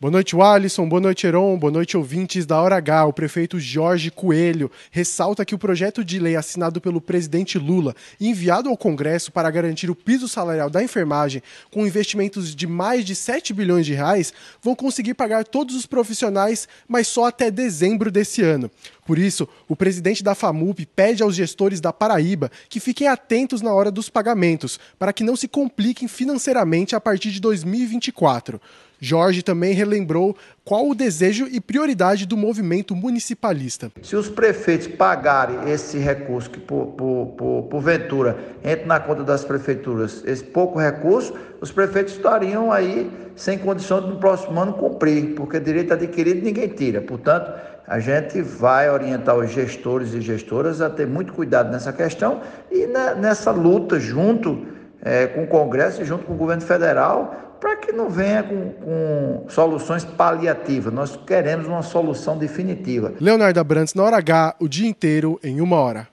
Boa noite, Alisson. Boa noite, Heron. Boa noite, ouvintes da Hora H. O prefeito Jorge Coelho ressalta que o projeto de lei assinado pelo presidente Lula e enviado ao Congresso para garantir o piso salarial da enfermagem, com investimentos de mais de 7 bilhões de reais, vão conseguir pagar todos os profissionais, mas só até dezembro desse ano. Por isso, o presidente da FAMUP pede aos gestores da Paraíba que fiquem atentos na hora dos pagamentos, para que não se compliquem financeiramente a partir de 2024. Jorge também relembrou qual o desejo e prioridade do movimento municipalista. Se os prefeitos pagarem esse recurso que, por, por, por, porventura, entra na conta das prefeituras, esse pouco recurso, os prefeitos estariam aí sem condição de no próximo ano cumprir, porque direito adquirido ninguém tira. Portanto, a gente vai orientar os gestores e gestoras a ter muito cuidado nessa questão e nessa luta junto é, com o Congresso e junto com o governo federal para que não venha com, com, soluções paliativas. Nós queremos uma solução definitiva. Leonardo Abrantes, na hora H, o dia inteiro, em uma hora.